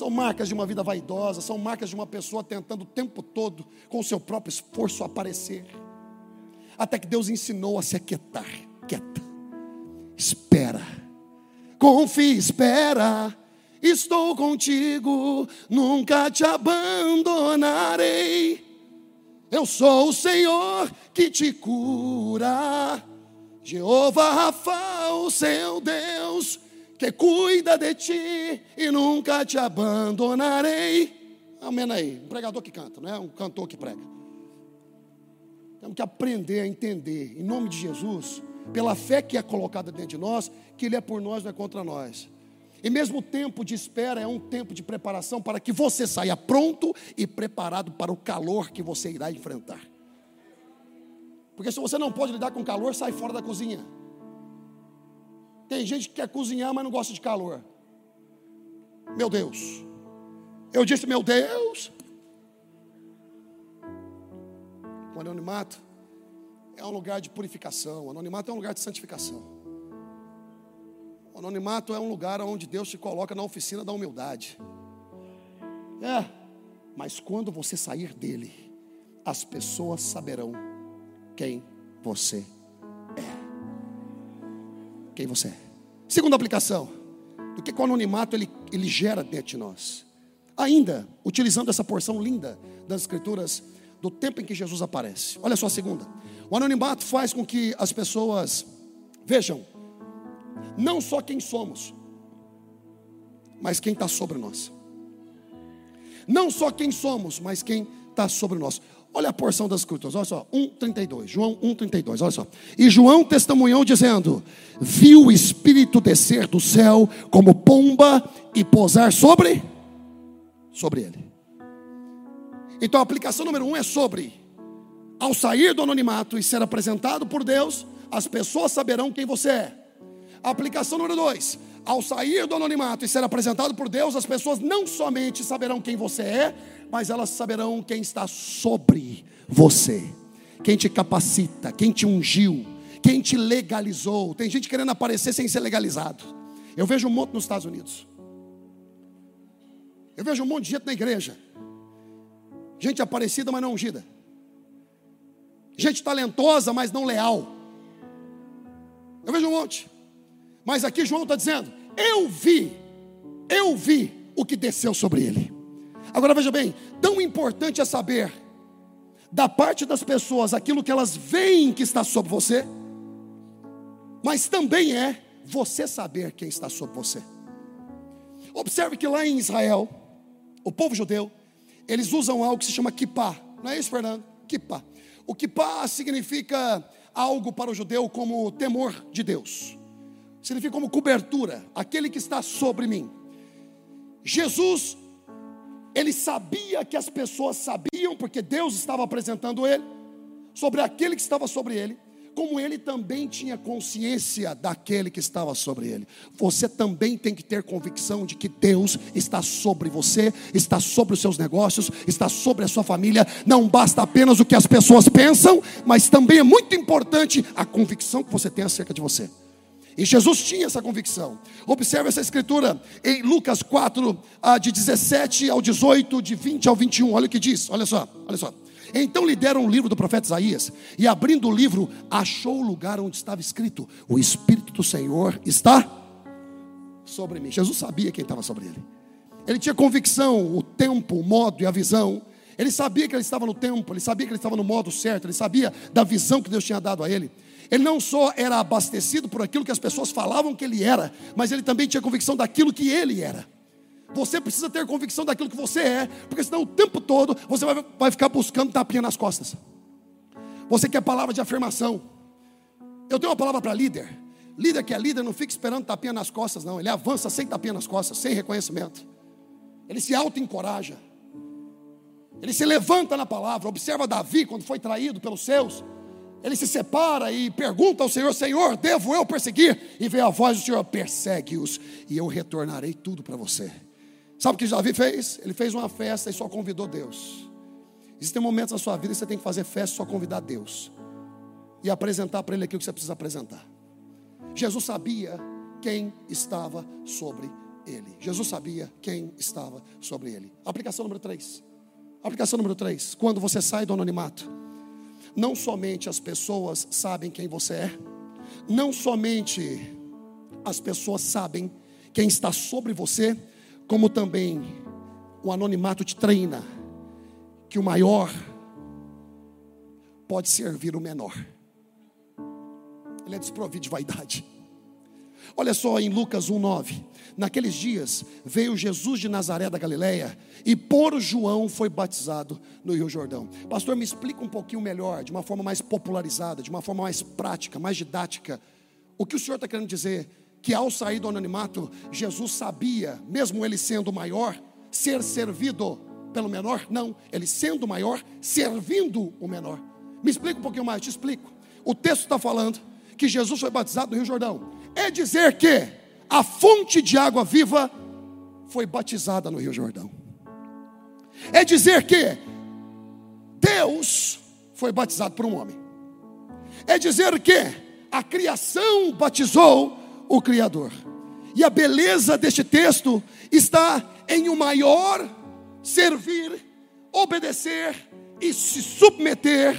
São marcas de uma vida vaidosa, são marcas de uma pessoa tentando o tempo todo, com o seu próprio esforço, aparecer. Até que Deus ensinou a se aquietar. Quieta. Espera. Confia, espera. Estou contigo, nunca te abandonarei. Eu sou o Senhor que te cura. Jeová Rafa, o seu Deus que cuida de ti e nunca te abandonarei. Amém aí. Um pregador que canta, não é um cantor que prega. Temos que aprender a entender, em nome de Jesus, pela fé que é colocada dentro de nós, que Ele é por nós, não é contra nós. E mesmo o tempo de espera é um tempo de preparação para que você saia pronto e preparado para o calor que você irá enfrentar. Porque se você não pode lidar com calor, sai fora da cozinha. Tem gente que quer cozinhar, mas não gosta de calor. Meu Deus. Eu disse, meu Deus. O anonimato é um lugar de purificação. O anonimato é um lugar de santificação. O anonimato é um lugar onde Deus te coloca na oficina da humildade. É, mas quando você sair dele, as pessoas saberão quem você quem você é. Segunda aplicação, do que o anonimato ele, ele gera dentro de nós. Ainda, utilizando essa porção linda das Escrituras, do tempo em que Jesus aparece. Olha só a segunda. O anonimato faz com que as pessoas vejam, não só quem somos, mas quem está sobre nós. Não só quem somos, mas quem está sobre nós. Olha a porção das escrituras, olha só, 1,32, João 1,32, olha só. E João testemunhou dizendo: Viu o Espírito descer do céu como pomba e pousar sobre, sobre ele. Então a aplicação número um é sobre, ao sair do anonimato e ser apresentado por Deus, as pessoas saberão quem você é. Aplicação número dois, ao sair do anonimato e ser apresentado por Deus, as pessoas não somente saberão quem você é, mas elas saberão quem está sobre você, quem te capacita, quem te ungiu, quem te legalizou. Tem gente querendo aparecer sem ser legalizado. Eu vejo um monte nos Estados Unidos. Eu vejo um monte de gente na igreja. Gente aparecida, mas não ungida. Gente talentosa, mas não leal. Eu vejo um monte. Mas aqui João está dizendo: Eu vi, eu vi o que desceu sobre ele. Agora veja bem, tão importante é saber da parte das pessoas aquilo que elas veem que está sobre você, mas também é você saber quem está sobre você. Observe que lá em Israel, o povo judeu, eles usam algo que se chama kippah. Não é isso, Fernando? Kippah. O kippah significa algo para o judeu como temor de Deus. Significa como cobertura, aquele que está sobre mim. Jesus ele sabia que as pessoas sabiam, porque Deus estava apresentando ele, sobre aquele que estava sobre ele, como ele também tinha consciência daquele que estava sobre ele. Você também tem que ter convicção de que Deus está sobre você, está sobre os seus negócios, está sobre a sua família. Não basta apenas o que as pessoas pensam, mas também é muito importante a convicção que você tem acerca de você. E Jesus tinha essa convicção. Observe essa escritura em Lucas 4, ah, de 17 ao 18, de 20 ao 21. Olha o que diz, olha só, olha só. Então lhe deram o livro do profeta Isaías, e abrindo o livro, achou o lugar onde estava escrito: O Espírito do Senhor está sobre mim. Jesus sabia quem estava sobre ele. Ele tinha convicção, o tempo, o modo e a visão. Ele sabia que ele estava no tempo, ele sabia que ele estava no modo certo, ele sabia da visão que Deus tinha dado a ele. Ele não só era abastecido por aquilo que as pessoas falavam que ele era, mas ele também tinha convicção daquilo que ele era. Você precisa ter convicção daquilo que você é, porque senão o tempo todo você vai, vai ficar buscando tapinha nas costas. Você quer palavra de afirmação. Eu tenho uma palavra para líder. Líder que é líder não fica esperando tapinha nas costas, não. Ele avança sem tapinha nas costas, sem reconhecimento. Ele se auto-encoraja. Ele se levanta na palavra. Observa Davi quando foi traído pelos seus. Ele se separa e pergunta ao Senhor: Senhor, devo eu perseguir? E vem a voz do Senhor: persegue-os, e eu retornarei tudo para você. Sabe o que Davi fez? Ele fez uma festa e só convidou Deus. Existem momentos na sua vida que você tem que fazer festa e só convidar Deus. E apresentar para Ele aquilo que você precisa apresentar. Jesus sabia quem estava sobre ele. Jesus sabia quem estava sobre ele. Aplicação número 3. Aplicação número 3. Quando você sai do anonimato, não somente as pessoas sabem quem você é, não somente as pessoas sabem quem está sobre você, como também o anonimato te treina que o maior pode servir o menor. Ele é desprovido de vaidade. Olha só em Lucas 1:9. Naqueles dias veio Jesus de Nazaré da Galileia e por João foi batizado no Rio Jordão. Pastor, me explica um pouquinho melhor, de uma forma mais popularizada, de uma forma mais prática, mais didática, o que o senhor está querendo dizer que ao sair do anonimato, Jesus sabia, mesmo ele sendo maior, ser servido pelo menor? Não, ele sendo maior, servindo o menor. Me explica um pouquinho mais, te explico. O texto está falando que Jesus foi batizado no Rio Jordão. É dizer que a fonte de água viva foi batizada no Rio Jordão. É dizer que Deus foi batizado por um homem. É dizer que a criação batizou o Criador. E a beleza deste texto está em o maior servir, obedecer e se submeter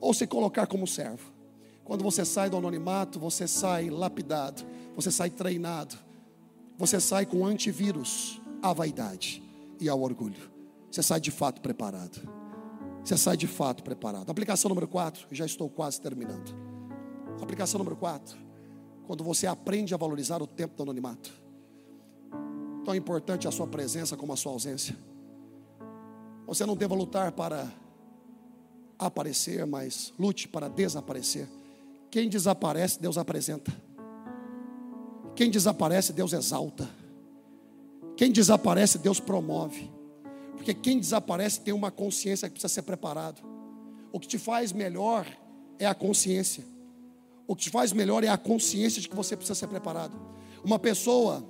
ou se colocar como servo. Quando você sai do anonimato, você sai lapidado, você sai treinado, você sai com antivírus à vaidade e ao orgulho. Você sai de fato preparado. Você sai de fato preparado. Aplicação número 4, já estou quase terminando. Aplicação número 4 quando você aprende a valorizar o tempo do anonimato. Tão importante a sua presença como a sua ausência. Você não deva lutar para aparecer, mas lute para desaparecer. Quem desaparece, Deus apresenta. Quem desaparece, Deus exalta. Quem desaparece, Deus promove. Porque quem desaparece tem uma consciência que precisa ser preparado. O que te faz melhor é a consciência. O que te faz melhor é a consciência de que você precisa ser preparado. Uma pessoa,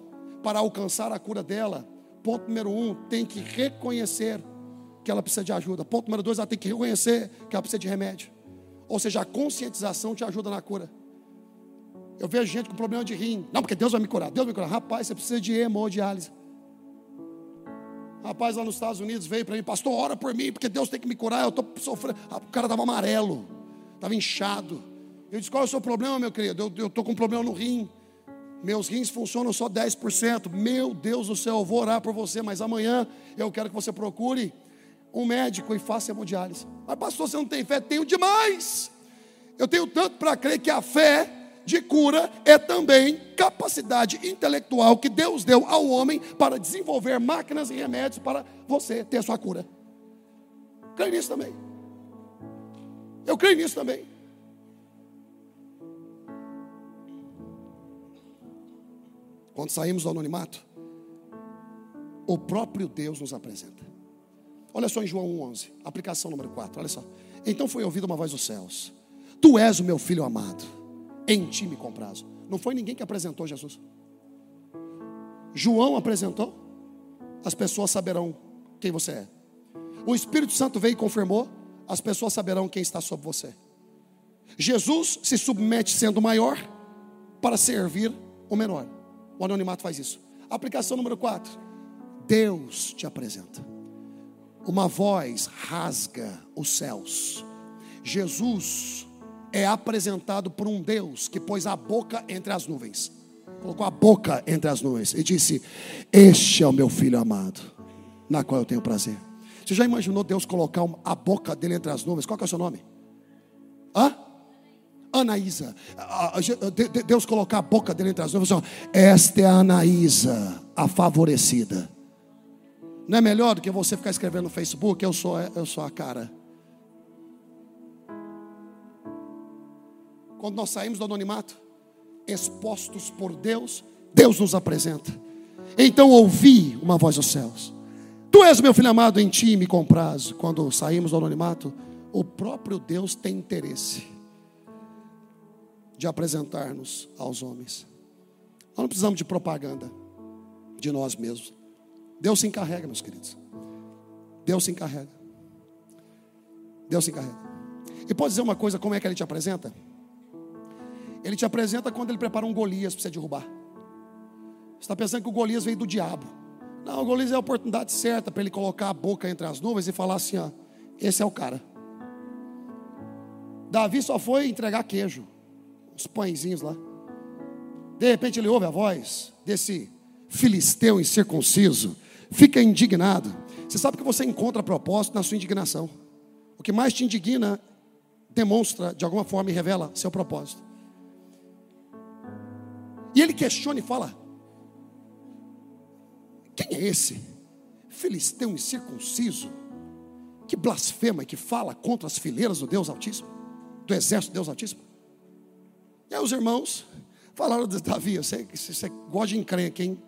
para alcançar a cura dela, ponto número um, tem que reconhecer que ela precisa de ajuda. Ponto número dois, ela tem que reconhecer que ela precisa de remédio. Ou seja, a conscientização te ajuda na cura. Eu vejo gente com problema de rim. Não, porque Deus vai me curar. Deus vai me curar. Rapaz, você precisa de hemodiálise. Rapaz lá nos Estados Unidos veio para mim, pastor, ora por mim, porque Deus tem que me curar. Eu estou sofrendo. O cara estava amarelo, estava inchado. Eu disse: qual é o seu problema, meu querido? Eu estou com um problema no rim. Meus rins funcionam só 10%. Meu Deus do céu, eu vou orar por você, mas amanhã eu quero que você procure um médico e faça hemodiálise. Mas, pastor, você não tem fé? Tenho demais. Eu tenho tanto para crer que a fé de cura é também capacidade intelectual que Deus deu ao homem para desenvolver máquinas e remédios para você ter a sua cura. Creio nisso também. Eu creio nisso também. Quando saímos do anonimato, o próprio Deus nos apresenta. Olha só em João 1,11, aplicação número 4. Olha só. Então foi ouvida uma voz dos céus: Tu és o meu filho amado, em ti me comprazo. Não foi ninguém que apresentou Jesus. João apresentou, as pessoas saberão quem você é. O Espírito Santo veio e confirmou, as pessoas saberão quem está sobre você. Jesus se submete sendo maior para servir o menor. O anonimato faz isso. Aplicação número 4. Deus te apresenta. Uma voz rasga os céus. Jesus é apresentado por um Deus que pôs a boca entre as nuvens. Colocou a boca entre as nuvens e disse: Este é o meu filho amado, na qual eu tenho prazer. Você já imaginou Deus colocar a boca dele entre as nuvens? Qual é o seu nome? Hã? Anaísa. Deus colocar a boca dele entre as nuvens. Esta é a Anaísa, a favorecida. Não é melhor do que você ficar escrevendo no Facebook? Eu sou, eu sou a cara. quando nós saímos do anonimato, expostos por Deus, Deus nos apresenta. Então ouvi uma voz dos céus. Tu és meu filho amado, em ti me compraz. Quando saímos do anonimato, o próprio Deus tem interesse de apresentar-nos aos homens. Nós não precisamos de propaganda de nós mesmos. Deus se encarrega, meus queridos. Deus se encarrega. Deus se encarrega. E pode dizer uma coisa, como é que ele te apresenta? Ele te apresenta quando ele prepara um Golias para você derrubar. Você está pensando que o Golias veio do diabo. Não, o Golias é a oportunidade certa para ele colocar a boca entre as nuvens e falar assim: ó, esse é o cara. Davi só foi entregar queijo, os pãezinhos lá. De repente ele ouve a voz desse filisteu incircunciso, fica indignado. Você sabe que você encontra propósito na sua indignação. O que mais te indigna demonstra, de alguma forma, e revela seu propósito. E ele questiona e fala: Quem é esse? Filisteu incircunciso, que blasfema e que fala contra as fileiras do Deus Altíssimo, do exército do Deus Altíssimo. E aí os irmãos falaram de Davi, que você gosta de encrenca, hein?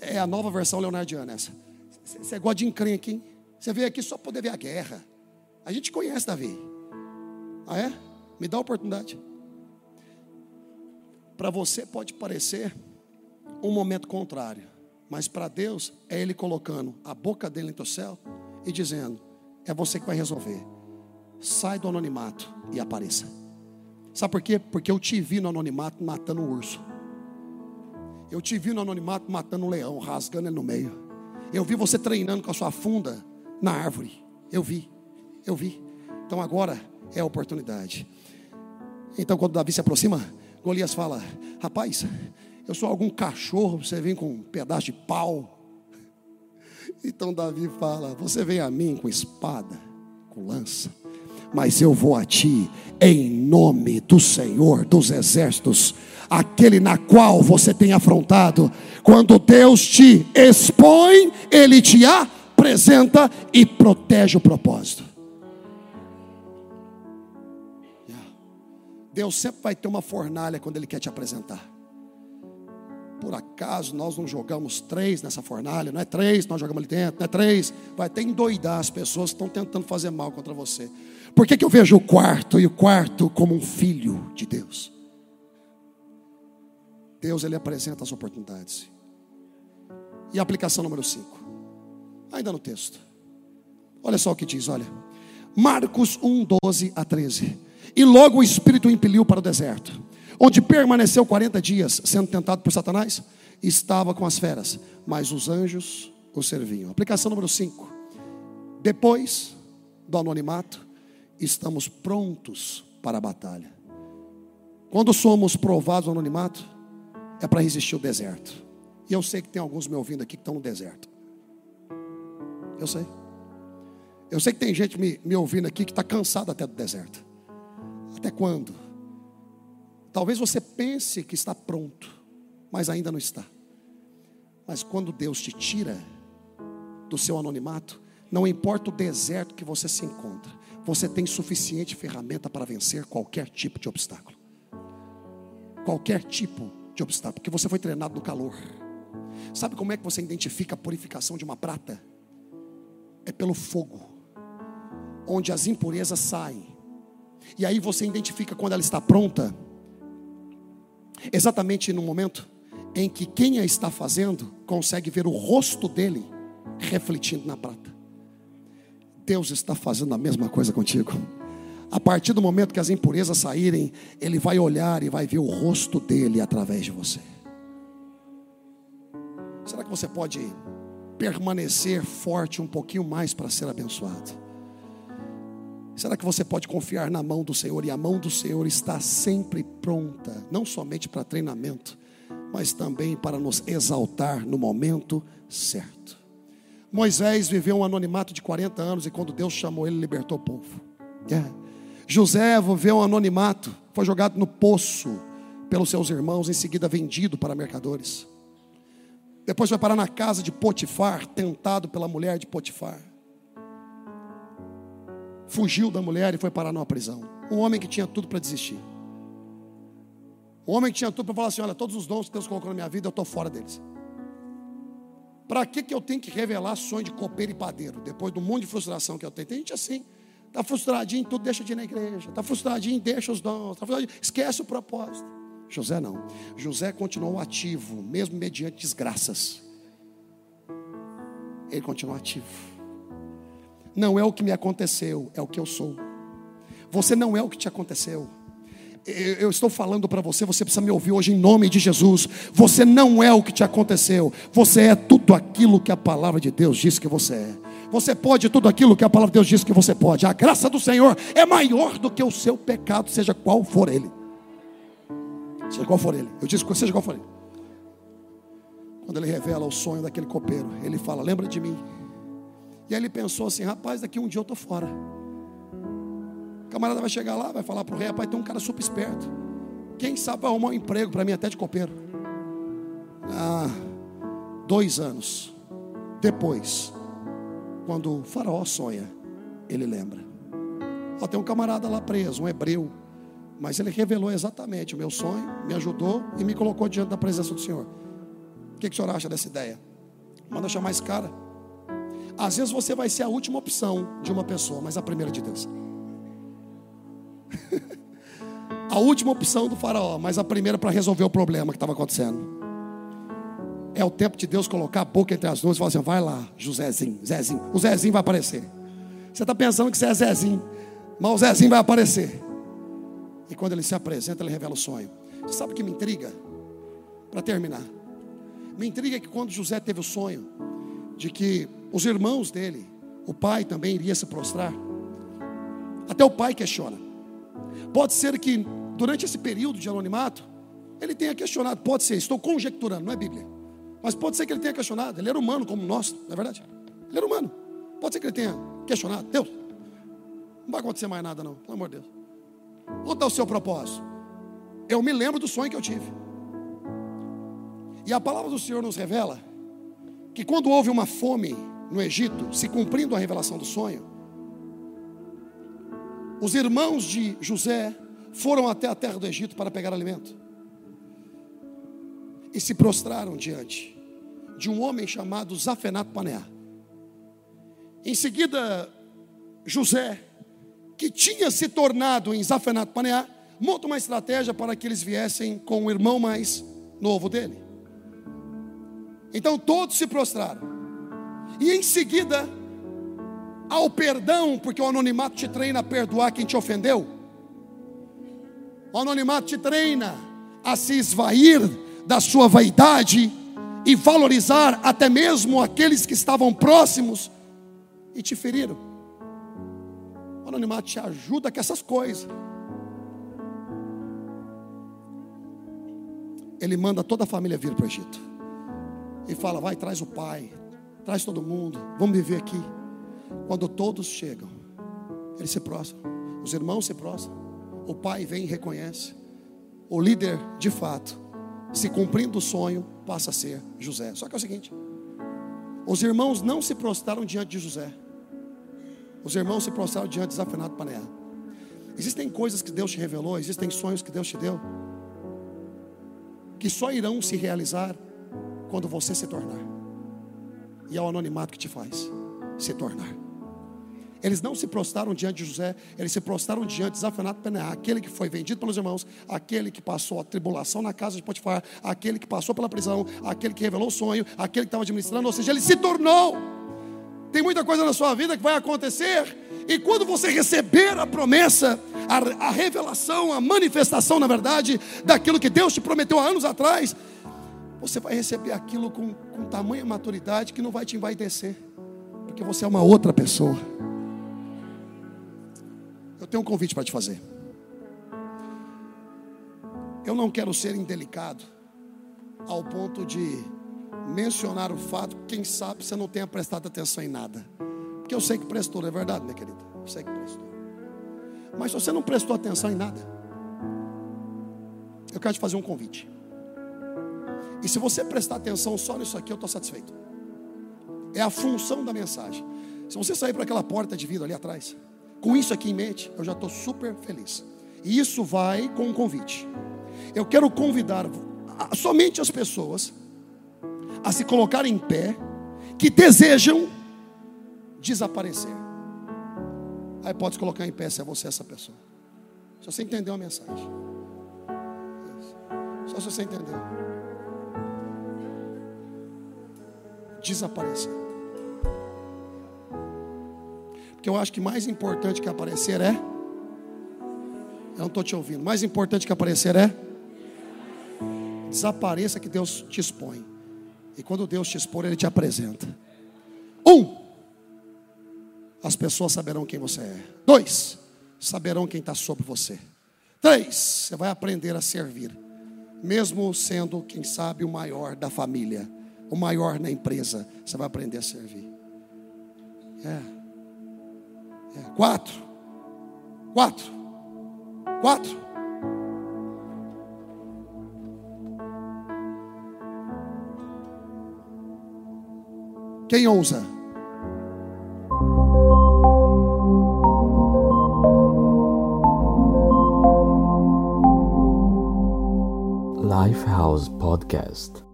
É a nova versão leonardiana essa. Você gosta de encrenca, hein? Você veio aqui só para poder ver a guerra. A gente conhece Davi. Ah, é? Me dá a oportunidade. Para você pode parecer um momento contrário, mas para Deus é Ele colocando a boca dele no céu e dizendo: é você que vai resolver. Sai do anonimato e apareça. Sabe por quê? Porque eu te vi no anonimato matando um urso. Eu te vi no anonimato matando um leão, rasgando ele no meio. Eu vi você treinando com a sua funda na árvore. Eu vi, eu vi. Então agora é a oportunidade. Então quando Davi se aproxima, Golias fala: Rapaz, eu sou algum cachorro, você vem com um pedaço de pau. Então Davi fala: Você vem a mim com espada, com lança, mas eu vou a ti em nome do Senhor dos exércitos, aquele na qual você tem afrontado. Quando Deus te expõe, Ele te apresenta e protege o propósito. Deus sempre vai ter uma fornalha quando Ele quer te apresentar. Por acaso nós não jogamos três nessa fornalha? Não é três, nós jogamos ali dentro, não é três. Vai até endoidar as pessoas que estão tentando fazer mal contra você. Por que, que eu vejo o quarto e o quarto como um filho de Deus? Deus ele apresenta as oportunidades. E a aplicação número 5. Ainda no texto. Olha só o que diz, olha. Marcos 1, 12 a 13. E logo o Espírito o impeliu para o deserto, onde permaneceu 40 dias, sendo tentado por Satanás, estava com as feras, mas os anjos o serviam. Aplicação número 5. Depois do anonimato, estamos prontos para a batalha. Quando somos provados no anonimato, é para resistir o deserto. E eu sei que tem alguns me ouvindo aqui que estão no deserto. Eu sei. Eu sei que tem gente me, me ouvindo aqui que está cansado até do deserto. Até quando? Talvez você pense que está pronto, mas ainda não está. Mas quando Deus te tira do seu anonimato, não importa o deserto que você se encontra, você tem suficiente ferramenta para vencer qualquer tipo de obstáculo. Qualquer tipo de obstáculo, porque você foi treinado no calor. Sabe como é que você identifica a purificação de uma prata? É pelo fogo, onde as impurezas saem e aí você identifica quando ela está pronta, exatamente no momento em que quem a está fazendo consegue ver o rosto dele refletindo na prata. Deus está fazendo a mesma coisa contigo. A partir do momento que as impurezas saírem, Ele vai olhar e vai ver o rosto dele através de você. Será que você pode permanecer forte um pouquinho mais para ser abençoado? Será que você pode confiar na mão do Senhor? E a mão do Senhor está sempre pronta, não somente para treinamento, mas também para nos exaltar no momento certo. Moisés viveu um anonimato de 40 anos e quando Deus chamou ele, libertou o povo. É. José viveu um anonimato, foi jogado no poço pelos seus irmãos, em seguida vendido para mercadores. Depois vai parar na casa de Potifar, tentado pela mulher de Potifar fugiu da mulher e foi parar numa prisão. Um homem que tinha tudo para desistir. Um homem que tinha tudo para falar assim: olha, todos os dons que Deus colocou na minha vida, eu estou fora deles. Para que, que eu tenho que revelar sonho de copeiro e padeiro? Depois do monte de frustração que eu tenho. Tem gente assim, está frustradinho, tudo deixa de ir na igreja. Está frustradinho, deixa os dons. Tá esquece o propósito. José não. José continuou ativo, mesmo mediante desgraças. Ele continuou ativo. Não é o que me aconteceu, é o que eu sou. Você não é o que te aconteceu. Eu estou falando para você, você precisa me ouvir hoje em nome de Jesus. Você não é o que te aconteceu, você é tudo aquilo que a palavra de Deus diz que você é. Você pode tudo aquilo que a palavra de Deus diz que você pode. A graça do Senhor é maior do que o seu pecado, seja qual for ele. Seja qual for ele. Eu disse, seja qual for ele. Quando ele revela o sonho daquele copeiro, ele fala: Lembra de mim. E aí ele pensou assim: Rapaz, daqui um dia eu estou fora. Camarada vai chegar lá, vai falar para o rei: Rapaz, tem um cara super esperto. Quem sabe vai arrumar um emprego para mim até de copeiro. Ah, dois anos depois, quando o faraó sonha, ele lembra. Ó, tem um camarada lá preso, um hebreu. Mas ele revelou exatamente o meu sonho, me ajudou e me colocou diante da presença do Senhor. O que, que o senhor acha dessa ideia? Manda chamar esse cara. Às vezes você vai ser a última opção de uma pessoa, mas a primeira de Deus. a última opção do faraó, mas a primeira para resolver o problema que estava acontecendo. É o tempo de Deus colocar a boca entre as nuvens e falar assim: vai lá, Josézinho, Zezinho. O Zezinho vai aparecer. Você está pensando que você é Zezinho, mas o Zezinho vai aparecer. E quando ele se apresenta, ele revela o sonho. Você sabe o que me intriga? Para terminar, me intriga que quando José teve o sonho de que os irmãos dele, o pai também iria se prostrar, até o pai questiona. Pode ser que durante esse período de anonimato, ele tenha questionado, pode ser, estou conjecturando, não é Bíblia. Mas pode ser que ele tenha questionado, ele era humano como nós, não é verdade? Ele era humano. Pode ser que ele tenha questionado, Deus, não vai acontecer mais nada não, pelo amor de Deus. Onde está o seu propósito? Eu me lembro do sonho que eu tive. E a palavra do Senhor nos revela que quando houve uma fome no Egito, se cumprindo a revelação do sonho, os irmãos de José foram até a terra do Egito para pegar alimento e se prostraram diante de um homem chamado Zafenat Paneá. Em seguida, José, que tinha se tornado em Zafenat Paneá, monta uma estratégia para que eles viessem com o irmão mais novo dele. Então todos se prostraram. E em seguida, ao perdão, porque o anonimato te treina a perdoar quem te ofendeu. O anonimato te treina a se esvair da sua vaidade e valorizar até mesmo aqueles que estavam próximos e te feriram. O anonimato te ajuda com essas coisas. Ele manda toda a família vir para o Egito e fala: vai, traz o pai, traz todo mundo, vamos viver aqui. Quando todos chegam, eles se prostram, os irmãos se prostram, o pai vem e reconhece. O líder, de fato, se cumprindo o sonho, passa a ser José. Só que é o seguinte: os irmãos não se prostraram diante de José, os irmãos se prostraram diante de desafinado Paneá. Existem coisas que Deus te revelou, existem sonhos que Deus te deu, que só irão se realizar quando você se tornar. E é o anonimato que te faz se tornar. Eles não se prostraram diante de José, eles se prostraram diante de Zafanato Peneá, aquele que foi vendido pelos irmãos, aquele que passou a tribulação na casa de Potifar, aquele que passou pela prisão, aquele que revelou o sonho, aquele que estava administrando, ou seja, ele se tornou. Tem muita coisa na sua vida que vai acontecer, e quando você receber a promessa, a, a revelação, a manifestação, na verdade, daquilo que Deus te prometeu há anos atrás, você vai receber aquilo com, com tamanha maturidade que não vai te envaidecer, porque você é uma outra pessoa. Eu tenho um convite para te fazer. Eu não quero ser indelicado ao ponto de mencionar o fato, quem sabe você não tenha prestado atenção em nada. Porque eu sei que prestou, não é verdade, minha querida? Eu sei que prestou. Mas se você não prestou atenção em nada, eu quero te fazer um convite. E se você prestar atenção só nisso aqui, eu estou satisfeito. É a função da mensagem. Se você sair para aquela porta de vidro ali atrás, com isso aqui em mente, eu já estou super feliz. E isso vai com um convite. Eu quero convidar somente as pessoas a se colocarem em pé que desejam desaparecer. Aí pode colocar em pé se é você essa pessoa. Se você entendeu a mensagem. Só se você entendeu. Desaparecer. Porque eu acho que mais importante que aparecer é. Eu não estou te ouvindo. Mais importante que aparecer é. Desapareça que Deus te expõe. E quando Deus te expor, Ele te apresenta. Um, as pessoas saberão quem você é. Dois, saberão quem está sobre você. Três, você vai aprender a servir, mesmo sendo, quem sabe, o maior da família, o maior na empresa, você vai aprender a servir. É. é. Quatro, quatro, quatro. Quem ousa? Lifehouse Podcast.